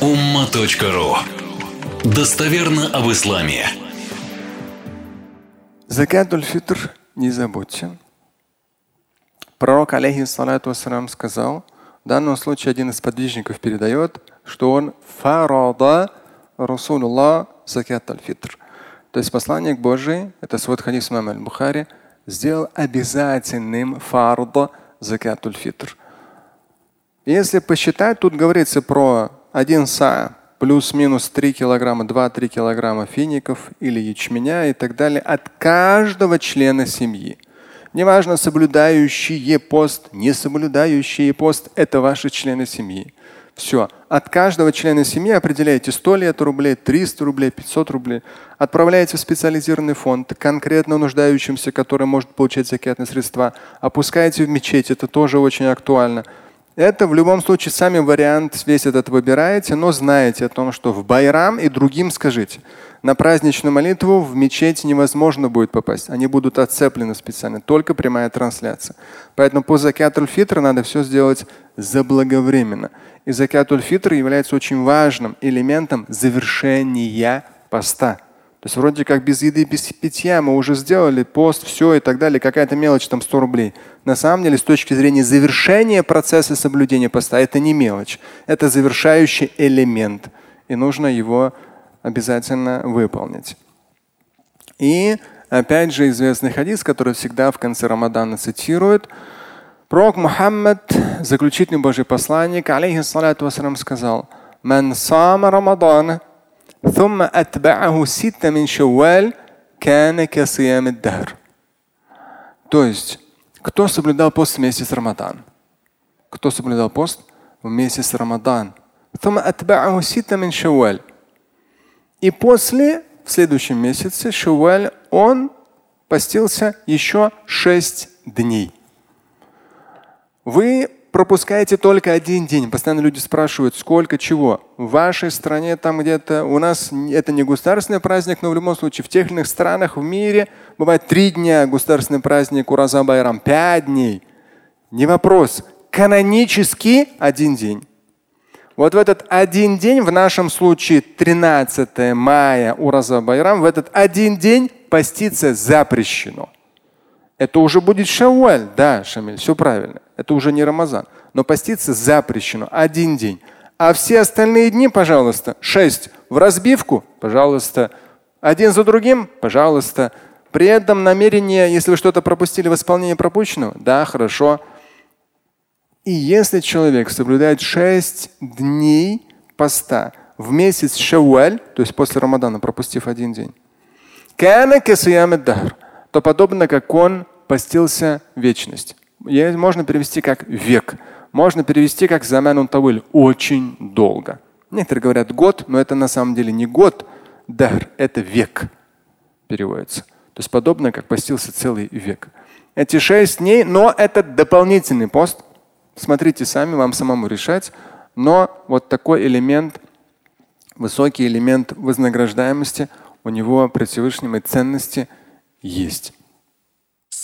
umma.ru Достоверно об исламе. Закатуль фитр не забудьте. Пророк, алейхиссалату вассалам, сказал, в данном случае один из подвижников передает, что он фарада Расулуллах закат аль-фитр. То есть посланник Божий, это свод хадис имама аль-Бухари, сделал обязательным фарда закат аль-фитр. Если посчитать, тут говорится про один са плюс-минус 3 килограмма, 2-3 килограмма фиников или ячменя и так далее от каждого члена семьи. Неважно, соблюдающие пост, не соблюдающие пост, это ваши члены семьи. Все. От каждого члена семьи определяете 100 ли это рублей, 300 рублей, 500 рублей. Отправляете в специализированный фонд, конкретно нуждающимся, который может получать закятные средства. Опускаете в мечеть, это тоже очень актуально. Это в любом случае сами вариант весь этот выбираете, но знаете о том, что в Байрам и другим скажите. На праздничную молитву в мечеть невозможно будет попасть. Они будут отцеплены специально, только прямая трансляция. Поэтому по закятуль фитр надо все сделать заблаговременно. И закятуль фитр является очень важным элементом завершения поста. Есть вроде как без еды, без питья мы уже сделали пост, все и так далее, какая-то мелочь, там 100 рублей. На самом деле, с точки зрения завершения процесса соблюдения поста, это не мелочь, это завершающий элемент. И нужно его обязательно выполнить. И опять же известный хадис, который всегда в конце Рамадана цитируют. Пророк Мухаммад, заключительный Божий посланник, алейхиссалату вассалам, сказал, «Ман сама Рамадана ثم أتبعه ستة من شوال كان كصيام الدهر. То есть, кто соблюдал пост в месяц Рамадан? Кто соблюдал пост в месяц Рамадан? ثم أتبعه ستة من شوال. И после, в следующем месяце, Шуаль, он постился еще шесть дней. Вы пропускаете только один день. Постоянно люди спрашивают, сколько чего. В вашей стране там где-то, у нас это не государственный праздник, но в любом случае в тех или иных странах в мире бывает три дня государственный праздник Ураза Байрам, пять дней. Не вопрос. Канонически один день. Вот в этот один день, в нашем случае 13 мая Ураза Байрам, в этот один день поститься запрещено. Это уже будет шауаль. Да, Шамиль, все правильно. Это уже не Рамазан. Но поститься запрещено. Один день. А все остальные дни, пожалуйста, шесть в разбивку, пожалуйста. Один за другим, пожалуйста. При этом намерение, если вы что-то пропустили в исполнении пропущенного, да, хорошо. И если человек соблюдает шесть дней поста в месяц шауаль, то есть после Рамадана, пропустив один день, то подобно как он постился вечность. Можно перевести как век. Можно перевести как заман тавиль очень долго. Некоторые говорят год, но это на самом деле не год. Дахр – это век переводится. То есть подобно как постился целый век. Эти шесть дней, но это дополнительный пост. Смотрите сами, вам самому решать. Но вот такой элемент, высокий элемент вознаграждаемости у него при Всевышнем и ценности – есть.